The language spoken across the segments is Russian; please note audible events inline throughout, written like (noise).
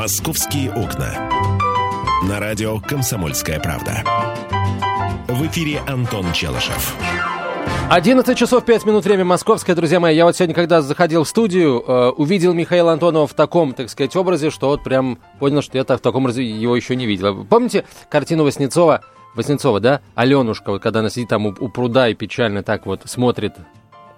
«Московские окна». На радио «Комсомольская правда». В эфире Антон Челышев. 11 часов 5 минут, время московское, друзья мои. Я вот сегодня, когда заходил в студию, э, увидел Михаила Антонова в таком, так сказать, образе, что вот прям понял, что я так в таком образе его еще не видел. Помните картину Васнецова, Васнецова, да? Аленушка, вот когда она сидит там у, у пруда и печально так вот смотрит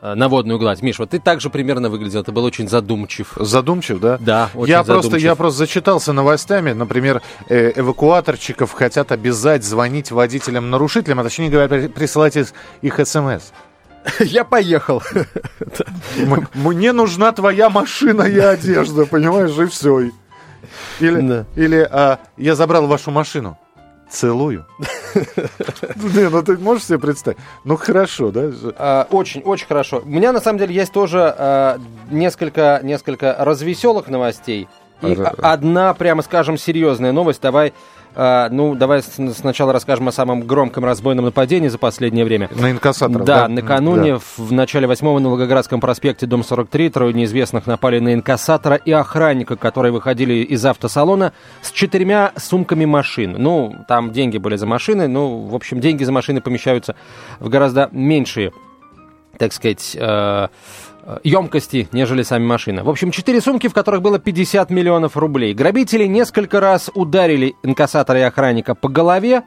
на водную гладь. Миш, вот ты также примерно выглядел, ты был очень задумчив. Задумчив, да? Да, очень я задумчив. просто, я просто зачитался новостями. Например, э, эвакуаторщиков хотят обязать звонить водителям-нарушителям, а точнее говоря, при- присылать их, их смс. (laughs) Я поехал. (laughs) Мне нужна твоя машина и одежда, понимаешь, и все. Или, Да. или а, я забрал вашу машину. Целую. (laughs) Не, ну ты можешь себе представить? Ну хорошо, да? А, Очень, очень хорошо. У меня на самом деле есть тоже а, несколько, несколько развеселых новостей. И одна, прямо скажем, серьезная новость. Давай, а, ну, давай сначала расскажем о самом громком разбойном нападении за последнее время. На инкассаторов, Да, да? накануне Да. в, начале восьмого на Волгоградском проспекте, дом 43, трое неизвестных напали на инкассатора и охранника, которые выходили из автосалона с четырьмя сумками машин. Ну, там деньги были за машины, ну, в общем, деньги за машины помещаются в гораздо меньшие, так сказать, э, емкости, нежели сами машины. В общем, четыре сумки, в которых было 50 миллионов рублей. Грабители несколько раз ударили инкассатора и охранника по голове,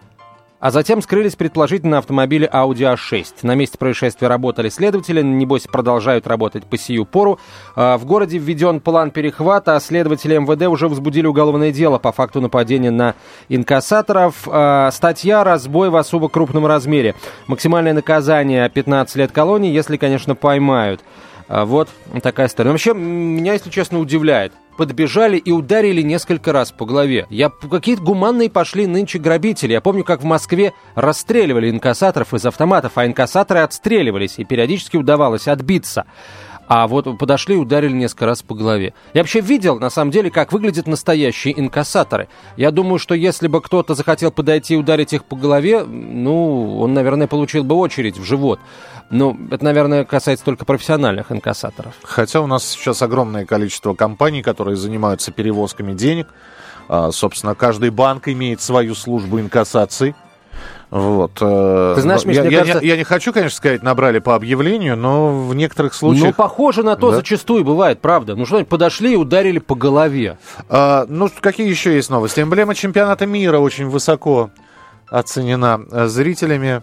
а затем скрылись предположительно на автомобиле Audi A6. На месте происшествия работали следователи, небось продолжают работать по сию пору. А, В городе введен план перехвата, а следователи МВД уже возбудили уголовное дело по факту нападения на инкассаторов. А, Статья «Разбой в особо крупном размере». Максимальное наказание 15 лет колонии, если, конечно, поймают. А, Вот такая история. Вообще, меня, если честно, удивляет. Подбежали и ударили несколько раз по голове. Я какие-то гуманные пошли нынче грабители. Я помню, как в Москве расстреливали инкассаторов из автоматов, а инкассаторы отстреливались, и периодически удавалось отбиться. А вот подошли и ударили несколько раз по голове. Я вообще видел, на самом деле, как выглядят настоящие инкассаторы. Я думаю, что если бы кто-то захотел подойти и ударить их по голове, ну, он, наверное, получил бы очередь в живот. Но это, наверное, касается только профессиональных инкассаторов. Хотя у нас сейчас огромное количество компаний, которые занимаются перевозками денег. А, собственно, каждый банк имеет свою службу инкассации. Вот. э, Ты знаешь, Миш, я, мне я кажется- не, я не хочу, конечно, сказать, набрали по объявлению, но в некоторых Ну, случаях... похоже на то, Да. зачастую бывает, правда. Ну, что подошли и ударили по голове. А, ну, какие еще есть новости? Эмблема чемпионата мира очень высоко оценена э, зрителями.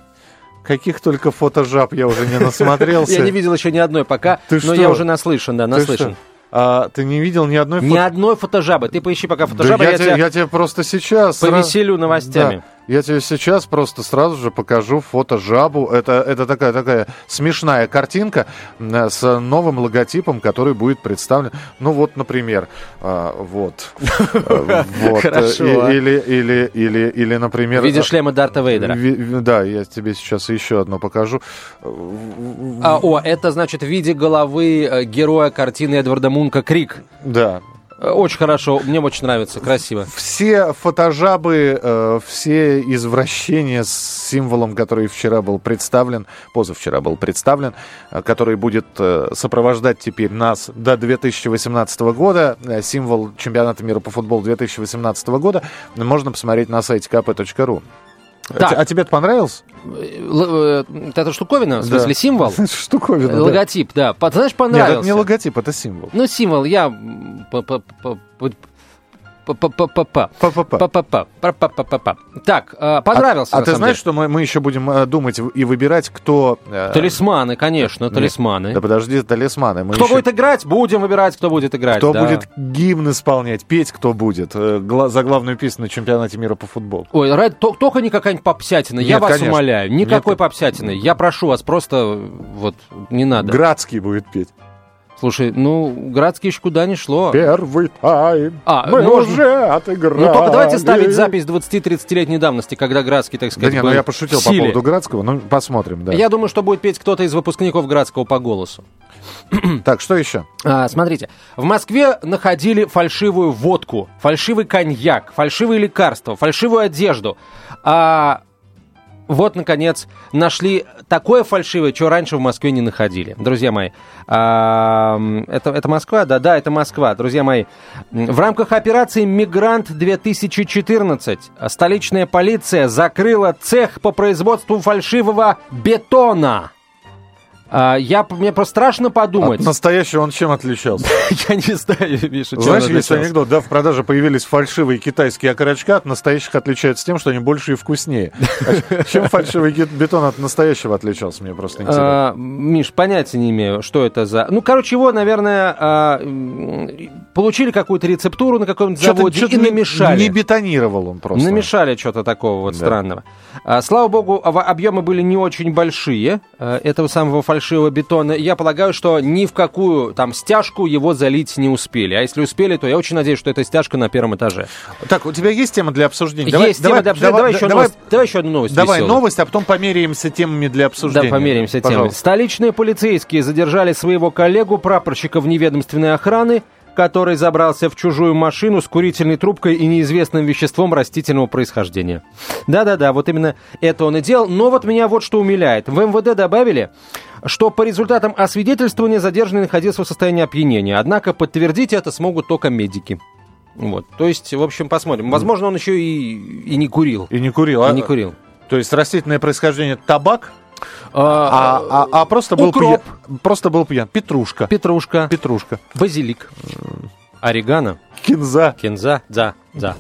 Каких только фотожаб я уже не насмотрелся. (laughs) Я не видел еще ни одной пока, но я уже наслышан, да, наслышан. А, ты не видел ни одной Ни фото- одной фотожабы. Ты поищи пока Да фотожабы, я, я, тебе, тебя я тебе просто сейчас... повеселю новостями. Да, я тебе сейчас просто сразу же покажу фото жабу. Это, это такая, такая смешная картинка м, с новым логотипом, который будет представлен. Ну вот, например, а, вот. Э. Хорошо. Или, или, или, или, например... В виде э, шлема Дарта Вейдера. Да, я тебе сейчас еще одно покажу. А, о, это значит в виде головы э, героя картины Эдварда Мунка «Крик». Да. Очень хорошо, мне очень нравится, красиво. Все фотожабы, э, все извращения с символом, который вчера был представлен, позавчера был представлен, э, который будет э, сопровождать теперь нас до 2018 года, символ чемпионата мира по футболу 2018 года, можно посмотреть на сайте kp.ru. Так. А, а тебе это понравилось? Э, л- Это штуковина, в смысле Да. символ? (laughs) Штуковина, да. Логотип, да. По- Знаешь, Нет, понравился. это не логотип, это символ. Ну, символ, я... Так, понравился, А, на ты знаешь, что мы, мы еще будем э, думать и выбирать, кто... э, Талисманы, конечно, талисманы. Да подожди, талисманы. Кто будет играть, будем выбирать, кто будет играть. Кто будет гимн исполнять, петь кто будет э, за главную песню на чемпионате мира по футболу. Ой, только не какая-нибудь попсятина. я вас умоляю. Никакой попсятины. Я прошу вас, просто вот не надо. Градский будет петь. Слушай, ну, Градский еще куда не шло. Первый тайм. А, мы можно- уже отыграли. Ну, только давайте ставить запись 20-30-летней давности, когда Градский, так Да сказать, не, ну был я пошутил по поводу Градского, ну посмотрим, да. Я думаю, что будет петь кто-то из выпускников Градского по голосу. (clears throat) Так, что еще? А, смотрите, в Москве находили фальшивую водку, фальшивый коньяк, фальшивые лекарства, фальшивую одежду. А вот, наконец, нашли такое фальшивое, что раньше в Москве не находили. Друзья мои, это, это Москва? Да, да, это Москва. Друзья мои, в рамках операции «Мигрант-2014» столичная полиция закрыла цех по производству фальшивого бетона. А, я, мне просто страшно подумать. От настоящего он чем отличался? (laughs) Я не знаю, Миша, чем Знаешь, есть анекдот, да, в продаже появились фальшивые китайские окорочка, от настоящих отличаются тем, что они больше и вкуснее. А (laughs) чем фальшивый бетон от настоящего отличался, мне просто интересно. А, Миш, понятия не имею, что это за... Ну, короче, его, наверное, получили какую-то рецептуру на каком-то заводе и намешали. Не бетонировал он просто. Намешали что-то такого вот странного. Слава богу, объемы были не очень большие этого самого фальшивого фальшивого бетона. Я полагаю, что ни в какую там стяжку его залить не успели. А если успели, то я очень надеюсь, что это стяжка на первом этаже. Так, у тебя есть тема для обсуждения? Давай, есть давай, тема для обсуждения. Давай, давай, еще давай, новость, давай еще одну новость Давай веселую. новость, а потом померяемся темами для обсуждения. Да, померяемся темами. Столичные полицейские задержали своего коллегу, прапорщика вневедомственной охраны, который забрался в чужую машину с курительной трубкой и неизвестным веществом растительного происхождения. Да-да-да, вот именно это он и делал. Но вот меня вот что умиляет. В МВД добавили, что по результатам освидетельствования задержанный находился в состоянии опьянения. Однако подтвердить это смогут только медики. Вот. То есть, в общем, посмотрим. Возможно, он еще и, и не курил. И не курил. И а, не курил. То есть растительное происхождение табак, а, а, а, а просто был укроп. пьян. Просто был пьян. Петрушка. Петрушка. Петрушка. Базилик. Орегано. Кинза. Кинза. Да, да.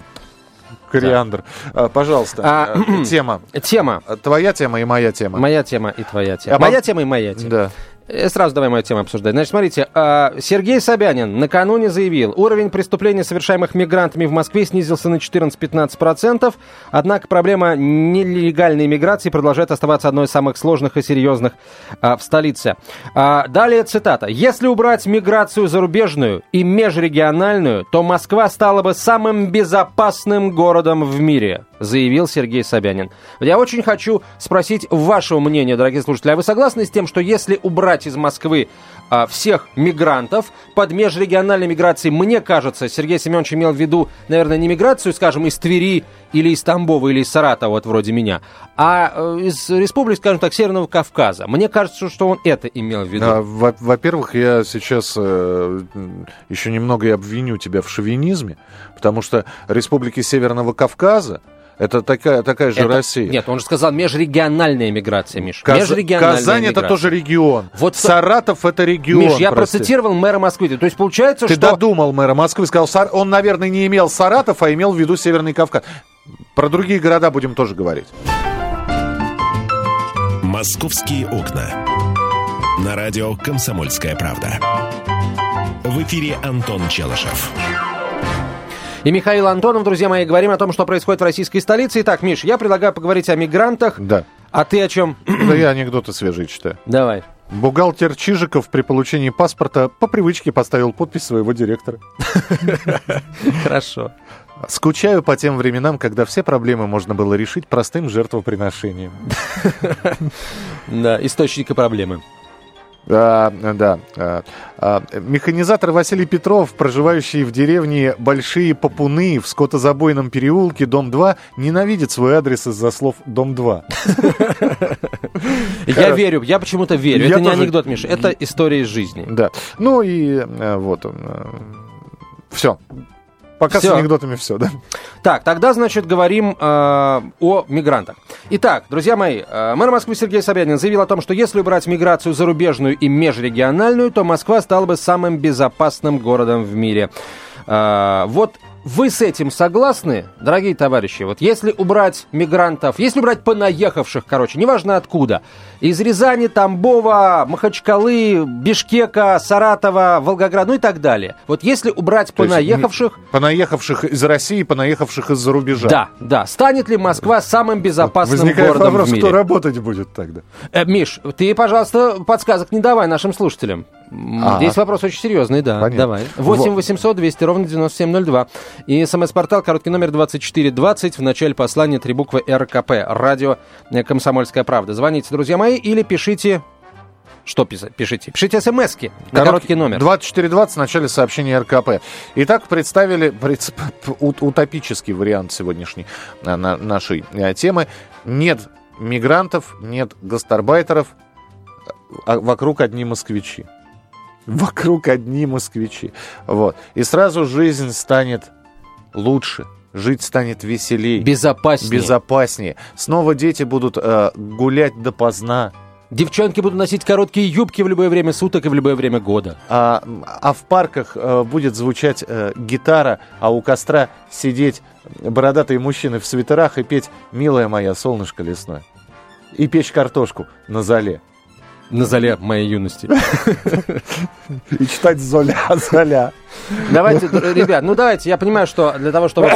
Кориандр. Да. Пожалуйста, а, (clears throat) тема. Тема. Твоя тема и моя тема. Моя тема и твоя тема. А моя тема и моя тема. Да. Э, Сразу давай мою тему обсуждать. Значит, смотрите, а, Сергей Собянин накануне заявил, уровень преступлений, совершаемых мигрантами в Москве, снизился на 14-15%, однако проблема нелегальной миграции продолжает оставаться одной из самых сложных и серьезных а, в столице. А, далее цитата. «Если убрать миграцию зарубежную и межрегиональную, то Москва стала бы самым безопасным городом в мире», заявил Сергей Собянин. Я очень хочу спросить вашего мнения, дорогие слушатели. А вы согласны с тем, что если убрать из Москвы а, всех мигрантов под межрегиональной миграцией, мне кажется, Сергей Семенович имел в виду, наверное, не миграцию, скажем, из Твери или из Тамбова или из Саратова, вот вроде меня, а э, из республик, скажем так, Северного Кавказа. Мне кажется, что он это имел в виду. А, во- во-первых, я сейчас э, еще немного и обвиню тебя в шовинизме, потому что республики Северного Кавказа это такая, такая же это, Россия. Нет, он же сказал межрегиональная миграция, Миш. Каз... Межрегиональная Казань миграция. это тоже регион. Вот Саратов это регион. Миш, я прости. процитировал мэра Москвы. То есть получается, Ты что... додумал мэра Москвы, сказал, Сар... он, наверное, не имел Саратов, а имел в виду Северный Кавказ. Про другие города будем тоже говорить. «Московские окна». На радио «Комсомольская правда». В эфире Антон Челышев. И Михаил Антонов, друзья мои, говорим о том, что происходит в российской столице. Итак, Миш, я предлагаю поговорить о мигрантах. Да. А ты о чем? Да я анекдоты свежие читаю. Давай. Бухгалтер Чижиков при получении паспорта по привычке поставил подпись своего директора. (laughs) Хорошо. Скучаю по тем временам, когда все проблемы можно было решить простым жертвоприношением. (laughs) Да, источника проблемы. А, да. А, а, механизатор Василий Петров, проживающий в деревне Большие Попуны в скотозабойном переулке, дом 2, ненавидит свой адрес из-за слов «дом 2». (laughs) Я верю, я почему-то верю. Это не анекдот, Миш, это история из жизни. Да. Ну и э, вот он. Все. Пока Всё. с анекдотами все, да. Так, тогда, значит, говорим э, о мигрантах. Итак, друзья мои, э, мэр Москвы Сергей Собянин заявил о том, что если убрать миграцию зарубежную и межрегиональную, то Москва стала бы самым безопасным городом в мире. Э, вот вы с этим согласны, дорогие товарищи? Вот если убрать мигрантов, если убрать понаехавших, короче, неважно откуда, из Рязани, Тамбова, Махачкалы, Бишкека, Саратова, Волгограда, ну и так далее. Вот если убрать То есть, понаехавших, м, Понаехавших из России, понаехавших из-за рубежа. да, да. Станет ли Москва самым безопасным Возникает городом вопрос, в мире? кто работать будет тогда? Э, Миш, ты, пожалуйста, подсказок не давай нашим слушателям. А. Здесь вопрос очень серьезный, да. Понятно. Давай. 8 Вот. 800 200 ровно 9702. И смс-портал, короткий номер 2420. В начале послания три буквы РКП. Радио э, «Комсомольская правда». Звоните, друзья мои, или пишите... Что пишите? Пишите смс-ки на короткий номер. 2420 в начале сообщения РКП. Итак, представили утопический вариант сегодняшней э, на- нашей э, темы. Нет мигрантов, нет гастарбайтеров, а вокруг одни москвичи. Вокруг одни москвичи. Вот. И сразу жизнь станет лучше, жить станет веселее. Безопаснее. Безопаснее. Снова дети будут э, гулять допоздна. Девчонки будут носить короткие юбки в любое время суток и в любое время года. А, а в парках э, будет звучать э, гитара, а у костра сидеть бородатые мужчины в свитерах и петь «Милая моя, солнышко лесное». И печь картошку на зале. На зале моей юности. И читать Золя, (laughs) Золя. Давайте, ребят, ну давайте, я понимаю, что для того, чтобы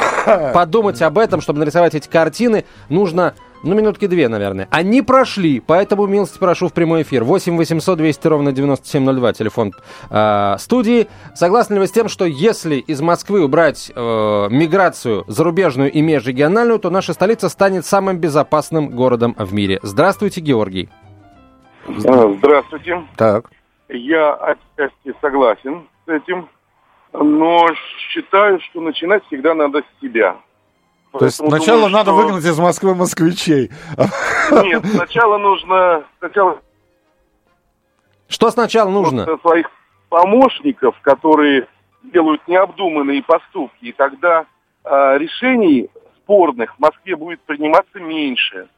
подумать об этом, чтобы нарисовать эти картины, нужно ну, минутки две, наверное. Они прошли, поэтому милости прошу в прямой эфир. 8 800 200 ровно 9702, телефон э, студии. Согласны ли вы с тем, что если из Москвы убрать э, миграцию зарубежную и межрегиональную, то наша столица станет самым безопасным городом в мире? Здравствуйте, Георгий. А, здравствуйте. Так. Я отчасти согласен с этим, но считаю, что начинать всегда надо с себя. То есть сначала думаю, надо что... выгнать из Москвы москвичей. Нет, сначала нужно... Сначала... Что сначала нужно? Своих помощников, которые делают необдуманные поступки, и тогда э, решений спорных в Москве будет приниматься меньше.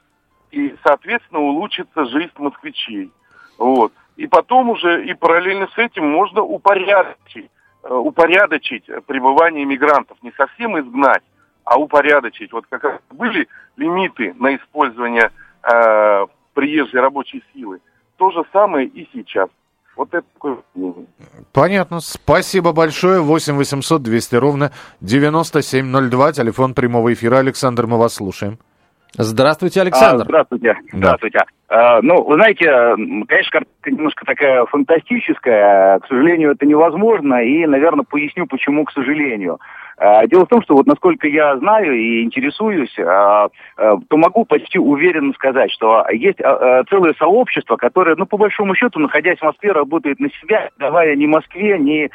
И, соответственно, улучшится жизнь москвичей. Вот. И потом уже, и параллельно с этим можно упорядочить, э, упорядочить пребывание мигрантов. Не совсем изгнать, а упорядочить. Вот как раз были лимиты на использование э, приезжей рабочей силы. То же самое и сейчас. Вот это такое Понятно. Спасибо большое. 8 800 200 ровно 9702. Телефон прямого эфира. Александр, мы вас слушаем. Здравствуйте, Александр. А, здравствуйте. Здравствуйте. А, ну, вы знаете, конечно, картинка немножко такая фантастическая. К сожалению, это невозможно. И, наверное, поясню, почему, к сожалению. Э, дело в том, что вот насколько я знаю и интересуюсь, э, э, то могу почти уверенно сказать, что есть целое сообщество, которое, ну, по большому счету, находясь в Москве, работает на себя, давая ни Москве, ни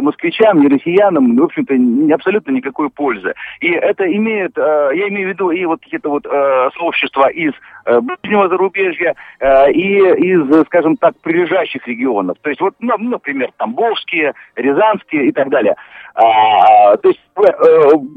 москвичам, ни россиянам, в общем-то, абсолютно никакой пользы. И это имеет, я имею в виду и вот это вот сообщество из ближнего зарубежья и из, скажем так, прилежащих регионов. То есть вот, ну, например, Тамбовские, Рязанские и так далее. А, то есть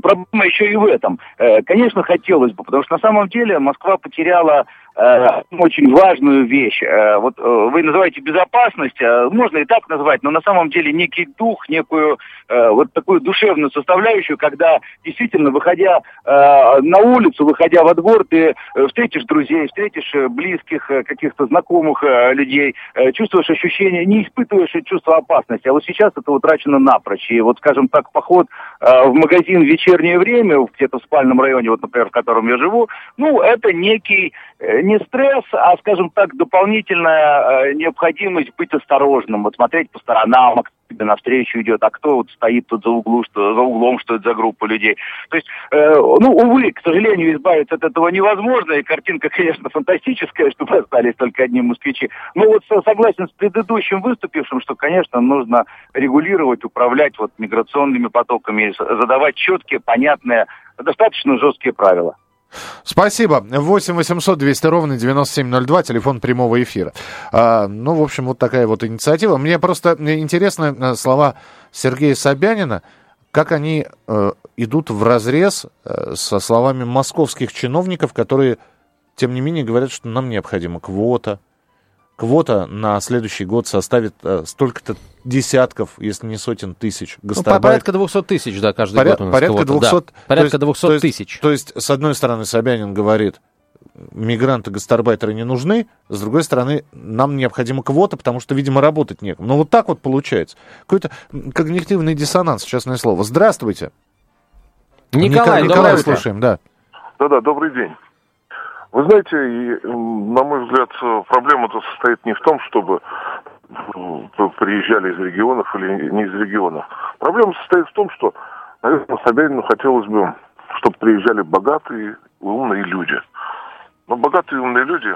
проблема еще и в этом. Э, конечно, хотелось бы, потому что на самом деле Москва потеряла Э, очень важную вещь. Э, вот э, вы называете безопасность, можно и так назвать, но на самом деле некий дух, некую вот такую душевную составляющую, когда действительно, выходя на улицу, выходя во двор, ты встретишь друзей, встретишь близких, каких-то знакомых людей, чувствуешь ощущение, не испытываешь чувство опасности. А вот сейчас это утрачено напрочь. И вот, скажем так, поход в магазин в вечернее время, где-то в спальном районе, вот, например, в котором я живу, ну, это некий не стресс, а, скажем так, дополнительная э, необходимость быть осторожным, вот смотреть по сторонам, а тебе навстречу идет, а кто вот стоит тут за, углу, что, за углом, что это за группа людей. То есть, э, ну, увы, к сожалению, избавиться от этого невозможно, и картинка, конечно, фантастическая, чтобы остались только одни москвичи. Но вот согласен с предыдущим выступившим, что, конечно, нужно регулировать, управлять вот миграционными потоками, задавать четкие, понятные, достаточно жесткие правила. Спасибо. 8 800 200 ровно 9702, телефон прямого эфира. А, ну, в общем, вот такая вот инициатива. Мне просто интересны э, слова Сергея Собянина, как они э, идут в разрез э, со словами московских чиновников, которые, тем не менее, говорят, что нам необходима квота, квота на следующий год составит э, столько-то десятков, если не сотен тысяч гастарбайтеров. Ну, порядка 200 тысяч, да, каждый Поря- год у нас Порядка 200, да. порядка 200 то есть, тысяч. То есть, то есть, с одной стороны, Собянин говорит, мигранты-гастарбайтеры не нужны, с другой стороны, нам необходима квота, потому что, видимо, работать некому. Ну, вот так вот получается. Какой-то когнитивный диссонанс, честное слово. Здравствуйте. Николай, Николай, слушаем, да. Да-да, добрый день. Вы знаете, и, на мой взгляд, проблема-то состоит не в том, чтобы приезжали из регионов или не из регионов. Проблема состоит в том, что, наверное, Собянину хотелось бы, чтобы приезжали богатые, умные люди. Но богатые и умные люди,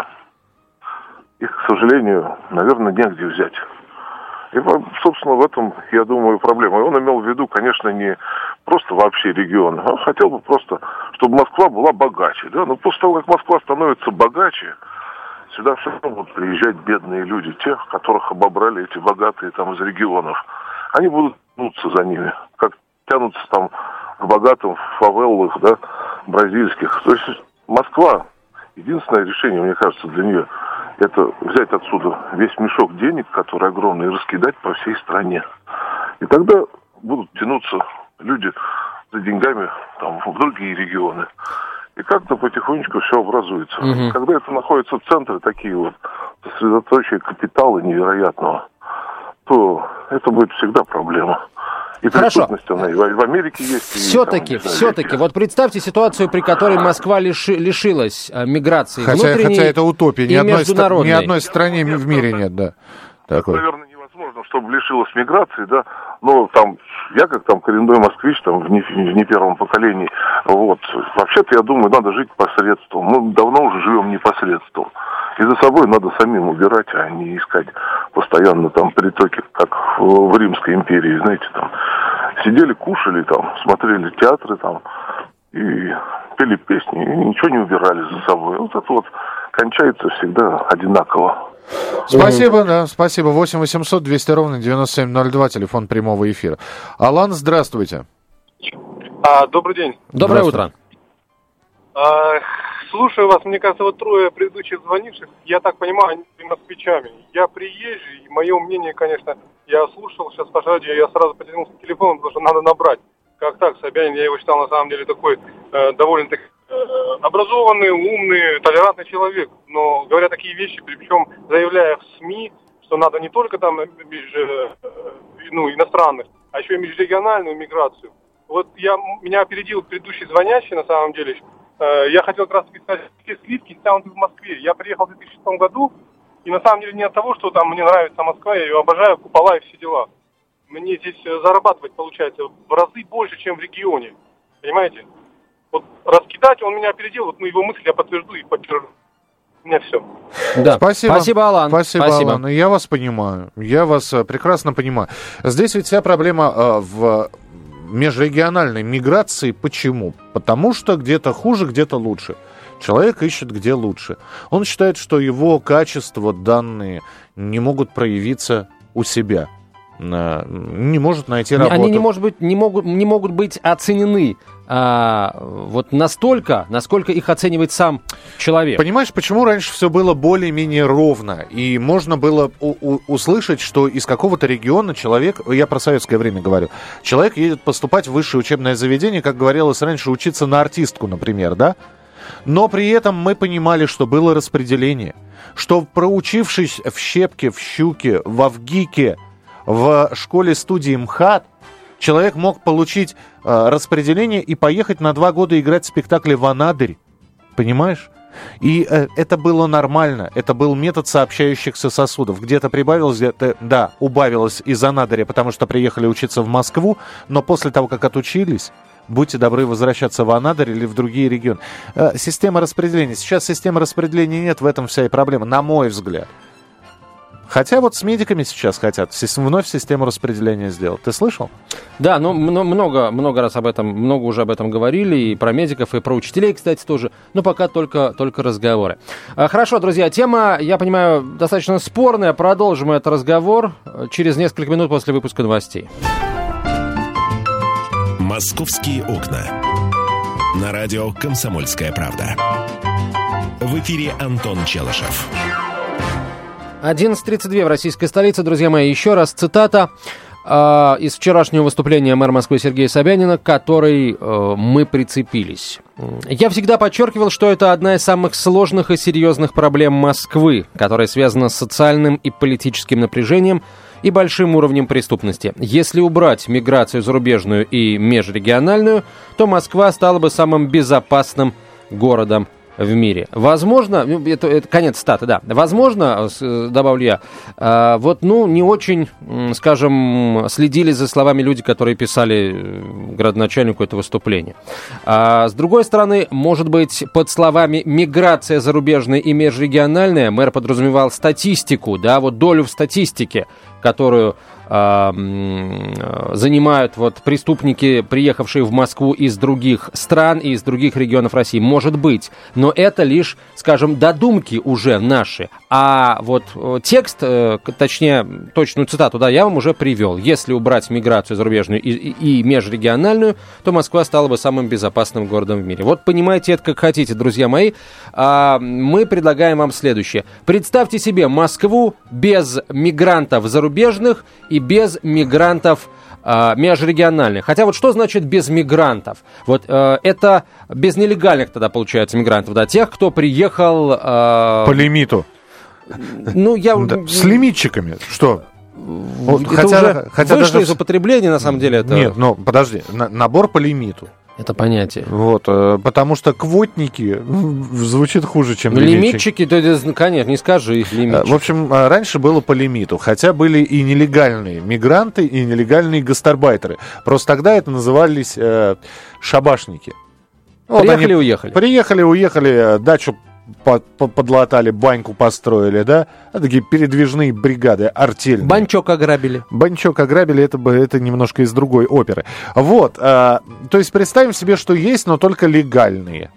их, к сожалению, наверное, негде взять. И, собственно, в этом, я думаю, проблема. И он имел в виду, конечно, не просто вообще регион, а хотел бы просто, чтобы Москва была богаче. Да? Но после того, как Москва становится богаче, сюда все равно будут приезжать бедные люди, тех, которых обобрали эти богатые там из регионов. Они будут тянуться за ними, как тянутся там к богатым фавеллах, да, бразильских. То есть Москва, единственное решение, мне кажется, для нее, это взять отсюда весь мешок денег, который огромный, и раскидать по всей стране. И тогда будут тянуться люди за деньгами там, в другие регионы. И как-то потихонечку все образуется. Мгм. Когда это находится в центре, такие вот сосредоточие капитала невероятного, то это будет всегда проблема. И Хорошо. преступность она и в Америке есть. Все-таки, все-таки, вот представьте ситуацию, при которой Москва лиши- лишилась э, миграции Хотя, внутренней хотя это утопия. Ни и одной, ни одной стране в мире нет, да. Такой. наверное, невозможно, чтобы лишилась миграции, да. Но там, я как там коренной москвич, там, в не, в не первом поколении, вот. Вообще-то, я думаю, надо жить посредством. Мы давно уже живем непосредством. И за собой надо самим убирать, а не искать постоянно там притоки, как в Римской империи, знаете, там. Сидели, кушали там, смотрели театры там и пели песни, и ничего не убирали за собой. Вот это вот кончается всегда одинаково. Спасибо, да, спасибо. 8 800 200 ровно 9702, телефон прямого эфира. Алан, здравствуйте. А, добрый день. Доброе утро. А, слушаю вас, мне кажется, вот трое предыдущих звонивших, я так понимаю, они москвичами. Я приезжий, и мое мнение, конечно, я слушал сейчас по радио, я сразу потянулся к телефону, потому что надо набрать. Как так, Собянин, я его считал на самом деле такой э, довольно-таки образованный, умный, толерантный человек. Но говоря такие вещи, причем заявляя в СМИ, что надо не только там э, э, ну, иностранных, а еще и межрегиональную миграцию. Вот я, меня опередил предыдущий звонящий, на самом деле. Э, Я хотел как раз таки сказать, все сливки стянуты в Москве. Я приехал в 2006 году, и на самом деле не от того, что там мне нравится Москва, я ее обожаю, купола и все дела. Мне здесь э, зарабатывать получается в разы больше, чем в регионе. Понимаете? Вот раскидать, он меня опередил, вот ну, его мысли я подтвержду и подтвержу. У меня все. Да. Спасибо. Спасибо, Алан. Спасибо, Алан. Я вас понимаю. Я вас э, прекрасно понимаю. Здесь ведь вся проблема э, в межрегиональной миграции. Почему? Потому что где-то хуже, где-то лучше. Человек ищет где лучше. Он считает, что его качество, данные не могут проявиться у себя. Не может найти работу. Они не, может быть, не, могут, не могут быть оценены а, вот настолько, насколько их оценивает сам человек. Понимаешь, почему раньше все было более-менее ровно, и можно было услышать, что из какого-то региона человек, я про советское время говорю, человек едет поступать в высшее учебное заведение, как говорилось раньше, учиться на артистку, например, да? Но при этом мы понимали, что было распределение, что проучившись в Щепке, в Щуке, в Авгике, в школе-студии МХАТ, человек мог получить э, распределение и поехать на два года играть в спектакле в Анадырь. Понимаешь? И э, это было нормально. Это был метод сообщающихся сосудов. Где-то прибавилось, где-то, да, убавилось из Анадыря, потому что приехали учиться в Москву, но после того, как отучились, будьте добры возвращаться в Анадырь или в другие регионы. Э, система распределения. Сейчас системы распределения нет, в этом вся и проблема, на мой взгляд. Хотя вот с медиками сейчас хотят вновь систему распределения сделать. Ты слышал? Да, ну мно- много, много раз об этом, много уже об этом говорили, и про медиков, и про учителей, кстати, тоже. Но пока только, только разговоры. А, Хорошо, друзья, тема, я понимаю, достаточно спорная. Продолжим этот разговор э, через несколько минут после выпуска новостей. «Московские окна». На радио «Комсомольская правда». В эфире Антон Челышев. 11.32 в российской столице. Друзья мои, еще раз цитата э, из вчерашнего выступления мэра Москвы Сергея Собянина, к которой э, мы прицепились. Я всегда подчеркивал, что это одна из самых сложных и серьезных проблем Москвы, которая связана с социальным и политическим напряжением и большим уровнем преступности. Если убрать миграцию зарубежную и межрегиональную, то Москва стала бы самым безопасным городом в мире. Возможно, ну, это, это конец статы, да. Возможно, добавлю я, э, вот, ну, не очень, скажем, следили за словами люди, которые писали э, градоначальнику это выступление. А с другой стороны, может быть, под словами миграция зарубежная и межрегиональная мэр подразумевал статистику, да, вот долю в статистике, которую занимают вот преступники, приехавшие в Москву из других стран и из других регионов России. Может быть, но это лишь, скажем, додумки уже наши. А вот э, текст, э, точнее, точную цитату, да, я вам уже привел. Если убрать миграцию зарубежную и, и, и межрегиональную, то Москва стала бы самым безопасным городом в мире. Вот понимаете это как хотите, друзья мои. А, мы предлагаем вам следующее. Представьте себе Москву без мигрантов зарубежных и без мигрантов а, межрегиональных. Хотя вот что значит без мигрантов? Вот э, это без нелегальных тогда получается мигрантов, да, тех, кто приехал... Э, По лимиту. Ну, я... Да, с лимитчиками, что? Вот, это хотя, уже хотя вышло даже... из употребления, на самом деле. Это... Нет, но подожди, на, набор по лимиту. Это понятие. Вот, э, потому что квотники звучит хуже, чем лимитчики. Лимитчики, то, конечно, не скажи их лимитчики. В общем, э, раньше было по лимиту, хотя были и нелегальные мигранты, и нелегальные гастарбайтеры. Просто тогда это назывались э, шабашники. Приехали, вот уехали. Приехали, уехали, э, дачу подлатали, баньку построили, да? А такие передвижные бригады артельные. Банчок ограбили. Банчок ограбили, это, это немножко из другой оперы. Вот, а, то есть представим себе, что есть, но только легальные.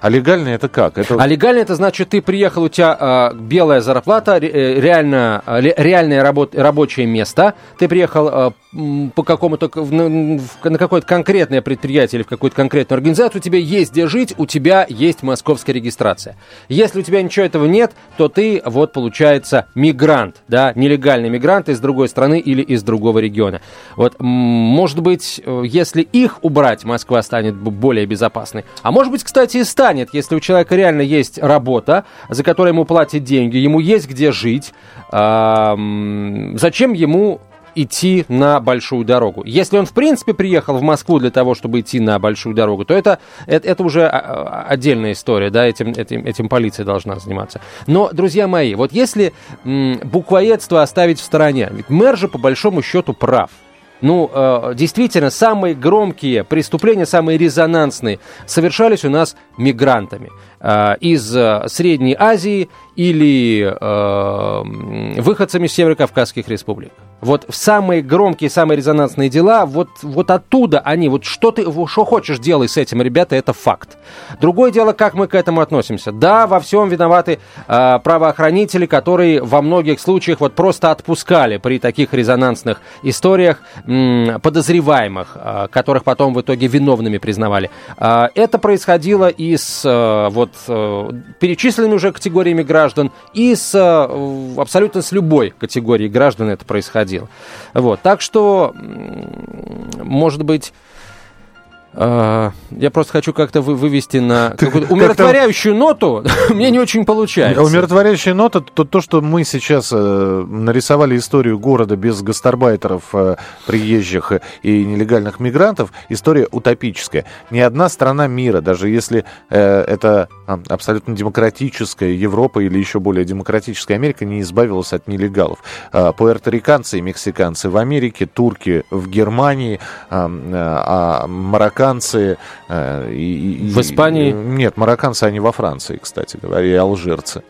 А легально это как? Это... А легально это значит, ты приехал, у тебя э, белая зарплата, э, реально, э, реальное рабо- рабочее место. Ты приехал э, по какому-то на, на какое-то конкретное предприятие или в какую-то конкретную организацию, у тебя есть где жить, у тебя есть московская регистрация. Если у тебя ничего этого нет, то ты вот получается мигрант, да, нелегальный мигрант из другой страны или из другого региона. Вот, может быть, э, если их убрать, Москва станет более безопасной. А может быть, кстати, и станет станет, если у человека реально есть работа, за которой ему платят деньги, ему есть где жить, зачем ему идти на большую дорогу. Если он, в принципе, приехал в Москву для того, чтобы идти на большую дорогу, то это, это, это уже а, а, отдельная история, да, этим, этим, этим полиция должна заниматься. Но, друзья мои, вот если м, буквоедство оставить в стороне, ведь мэр же, по большому счету, прав – ну, э, действительно, самые громкие преступления, самые резонансные совершались у нас мигрантами э, из э, Средней Азии или э, выходцами из Северо-Кавказских республик. Вот самые громкие, самые резонансные дела, вот, вот оттуда они, вот что ты, что хочешь делай с этим, ребята, это факт. Другое дело, как мы к этому относимся. Да, во всем виноваты э, правоохранители, которые во многих случаях вот просто отпускали при таких резонансных историях м, подозреваемых, э, которых потом в итоге виновными признавали. Э, это происходило и с э, вот э, перечисленными уже категориями граждан, и с э, абсолютно с любой категорией граждан это происходило. Вот, так что, может быть, я просто хочу как-то вы, вывести на умиротворяющую ноту. (laughs) Мне не очень получается. Умиротворяющая нота то, то, что мы сейчас э, нарисовали историю города без гастарбайтеров, э, приезжих и нелегальных мигрантов. История утопическая. Ни одна страна мира, даже если э, это абсолютно демократическая Европа или еще более демократическая Америка, не избавилась от нелегалов. Э, пуэрториканцы и мексиканцы в Америке, турки в Германии, э, э, марокканцы марокканцы... Э, и, в Испании? Нет, марокканцы, они во Франции, кстати говоря, и алжирцы.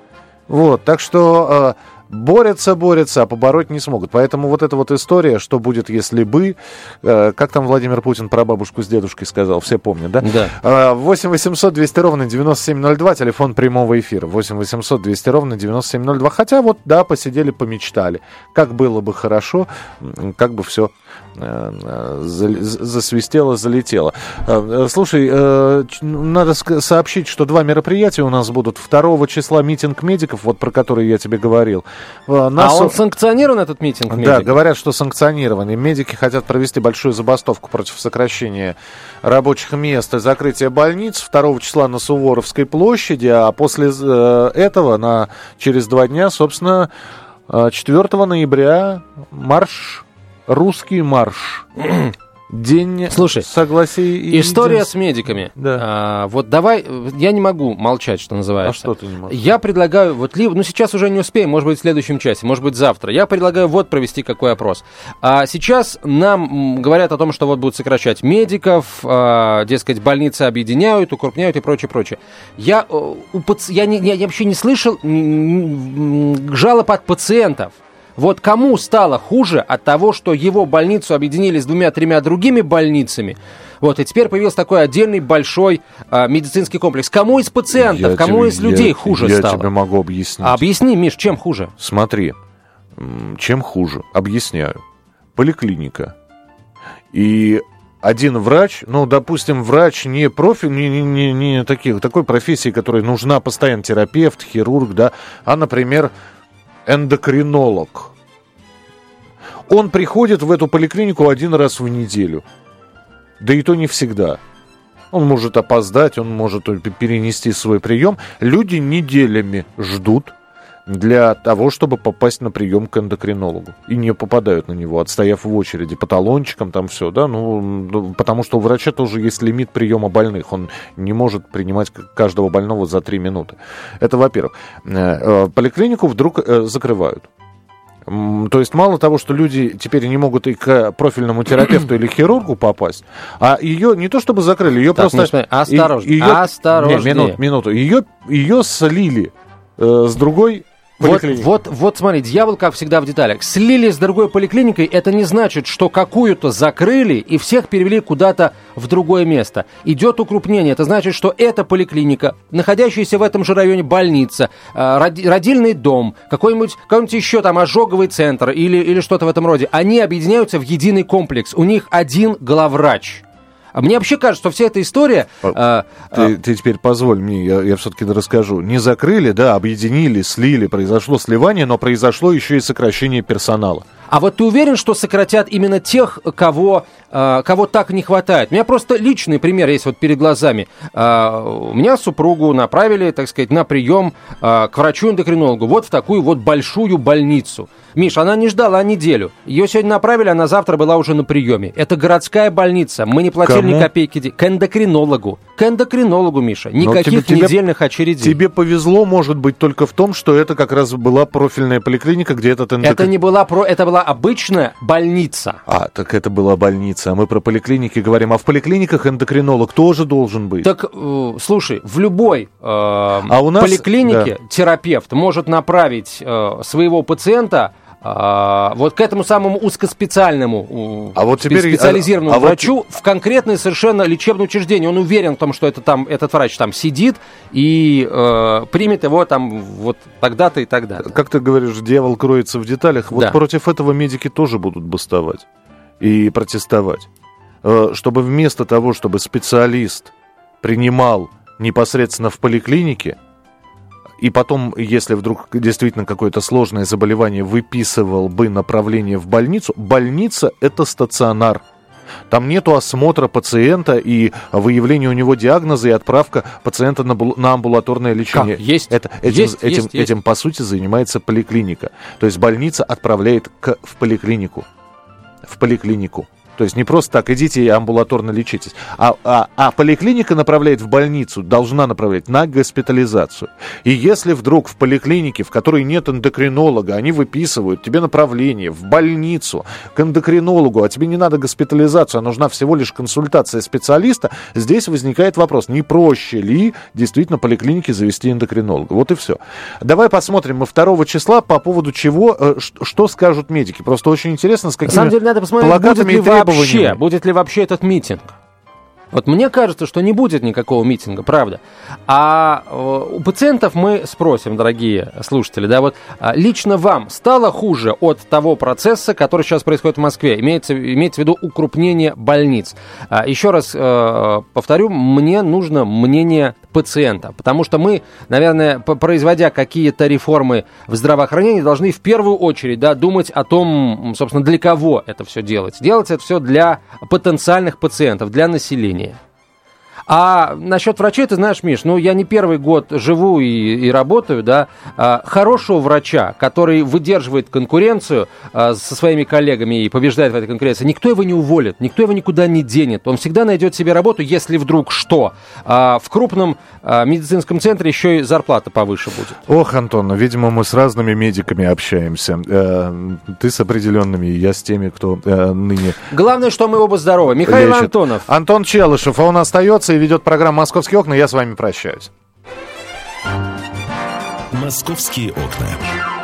Вот, так что... Э, борются, борются, а побороть не смогут. Поэтому вот эта вот история, что будет, если бы, э, как там Владимир Путин про бабушку с дедушкой сказал, все помнят, да? Да. Э, 8 800 200 ровно 9702, телефон прямого эфира. 8 800 200 ровно 9702. Хотя вот, да, посидели, помечтали. Как было бы хорошо, как бы все засвистело, залетело. Э, слушай, э, надо сообщить, что два мероприятия у нас будут. 2 числа митинг медиков, вот про который я тебе говорил. Э, нас... А он санкционирован, этот митинг? Медик? Да, говорят, что санкционирован. И медики хотят провести большую забастовку против сокращения рабочих мест и закрытия больниц 2 числа на Суворовской площади, а после э, этого на, через два дня, собственно, 4 э, ноября марш, русский марш. (clears throat) День Слушай, согласий. История день... с медиками. Да. А, вот давай, я не могу молчать, что называется. А что ты не можешь? Я предлагаю, вот либо, ну сейчас уже не успеем, может быть в следующем часе, может быть завтра. Я предлагаю вот провести какой опрос. А сейчас нам говорят о том, что вот будут сокращать медиков, а, дескать, больницы объединяют, укрупняют и прочее, прочее. Я, э, у, я, не, я вообще не слышал жалоб от пациентов Вот кому стало хуже от того, что его больницу объединили с двумя-тремя другими больницами, вот, и теперь появился такой отдельный большой а, медицинский комплекс. Кому из пациентов, Я кому тебе- из людей я- хуже я стало? тебе могу объяснить. А объясни, Миш, чем хуже? Смотри, чем хуже? Объясняю. Поликлиника. И один врач, ну, допустим, врач не профиль, не, не, не, не таких, такой профессии, которой нужна постоянно терапевт, хирург, да, а, например, эндокринолог. Он приходит в эту поликлинику один раз в неделю. Да и то не всегда. Он может опоздать, он может перенести свой прием. Люди неделями ждут для того, чтобы попасть на прием к эндокринологу. И не попадают на него, отстояв в очереди по талончикам, там все, да, ну, ну, потому что у врача тоже есть лимит приема больных. Он не может принимать каждого больного за три минуты. Это во-первых. Э, э, Поликлинику вдруг э, закрывают. То есть мало того, что люди теперь не могут и к профильному терапевту или хирургу попасть, а ее не то чтобы закрыли, ее Так, просто... Её- осторожнее. Не, минуту, минуту. Ее, ее слили с другой Вот, вот, вот смотри, дьявол, как всегда, в деталях. Слили с другой поликлиникой, это не значит, что какую-то закрыли и всех перевели куда-то в другое место. Идет укрупнение. Это значит, что эта поликлиника, находящаяся в этом же районе больница, э, роди- родильный дом, какой-нибудь, какой-нибудь еще там ожоговый центр или, или что-то в этом роде, они объединяются в единый комплекс. У них один главврач. А Мне вообще кажется, что вся эта история... э, Ты, ты теперь позволь мне, я, я все-таки расскажу. Не закрыли, да, объединили, слили, произошло сливание, но произошло еще и сокращение персонала. А вот ты уверен, что сократят именно тех, кого, э, кого так не хватает? У меня просто личный пример есть вот перед глазами. Э, у меня супругу направили, так сказать, на прием э, к врачу-эндокринологу. Вот в такую вот большую больницу. Миш, она не ждала неделю. Ее сегодня направили, она завтра была уже на приеме. Это городская больница. Мы не платили Кому? ни копейки. К эндокринологу. К эндокринологу, Миша. Никаких тебе- недельных очередей. Тебе повезло, может быть, только в том, что это как раз была профильная поликлиника, где этот эндокрин... Это не была про, это была обычная больница. А, так это была больница, а мы про поликлиники говорим. А в поликлиниках эндокринолог тоже должен быть. Так, э, слушай, в любой э, А у нас- поликлинике терапевт может направить э, своего пациента э, вот к этому самому узкоспециальному, А вот теперь- специализированному а- а вот- врачу в конкретное совершенно лечебное учреждение. Он уверен в том, что это там, этот врач там сидит и э, примет его там вот тогда-то и тогда-то. Как ты говоришь, дьявол кроется в деталях. Вот Да. против этого медики тоже будут бастовать и протестовать. Э, Чтобы вместо того, чтобы специалист принимал непосредственно в поликлинике, и потом, если вдруг действительно какое-то сложное заболевание, выписывал бы направление в больницу, больница – это стационар. Там нету осмотра пациента и выявления у него диагноза и отправка пациента на, на амбулаторное лечение. Как? Есть. Это, этим, Есть, этим, есть. этим, по сути, занимается поликлиника. То есть больница отправляет к, в поликлинику. В поликлинику. То есть не просто так, идите и амбулаторно лечитесь. А, а, а поликлиника направляет в больницу, должна направлять на госпитализацию. И если вдруг в поликлинике, в которой нет эндокринолога, они выписывают тебе направление в больницу к эндокринологу, а тебе не надо госпитализацию, а нужна всего лишь консультация специалиста, здесь возникает вопрос, не проще ли действительно поликлинике завести эндокринолога. Вот и все. Давай посмотрим мы 2 числа по поводу чего, э, что скажут медики. Просто очень интересно, с На какими самом деле надо посмотреть, будет плакатами ли и вообще, будет ли вообще этот митинг. Вот мне кажется, что не будет никакого митинга, правда. А э, у пациентов мы спросим, дорогие слушатели, да, вот а, лично вам стало хуже от того процесса, который сейчас происходит в Москве? Имеется, имеется в виду укрупнение больниц. А, еще раз э, повторю, мне нужно мнение пациента, потому что мы, наверное, производя какие-то реформы в здравоохранении, должны в первую очередь да, думать о том, собственно, для кого это все делать. Делать это все для потенциальных пациентов, для населения. А насчет врачей, ты знаешь, Миш, ну я не первый год живу и, и работаю, да, а, хорошего врача, который выдерживает конкуренцию а, со своими коллегами и побеждает в этой конкуренции, никто его не уволит, никто его никуда не денет. Он всегда найдет себе работу, если вдруг что. А, в крупном а, медицинском центре еще и зарплата повыше будет. Ох, Антон, видимо, мы с разными медиками общаемся. Э, Ты с определенными, я с теми, кто э, ныне Главное, что мы оба здоровы. Михаил лечит. Антонов. Антон Челышев, а он остается ведет программу «Московские окна». Я с вами прощаюсь. «Московские окна».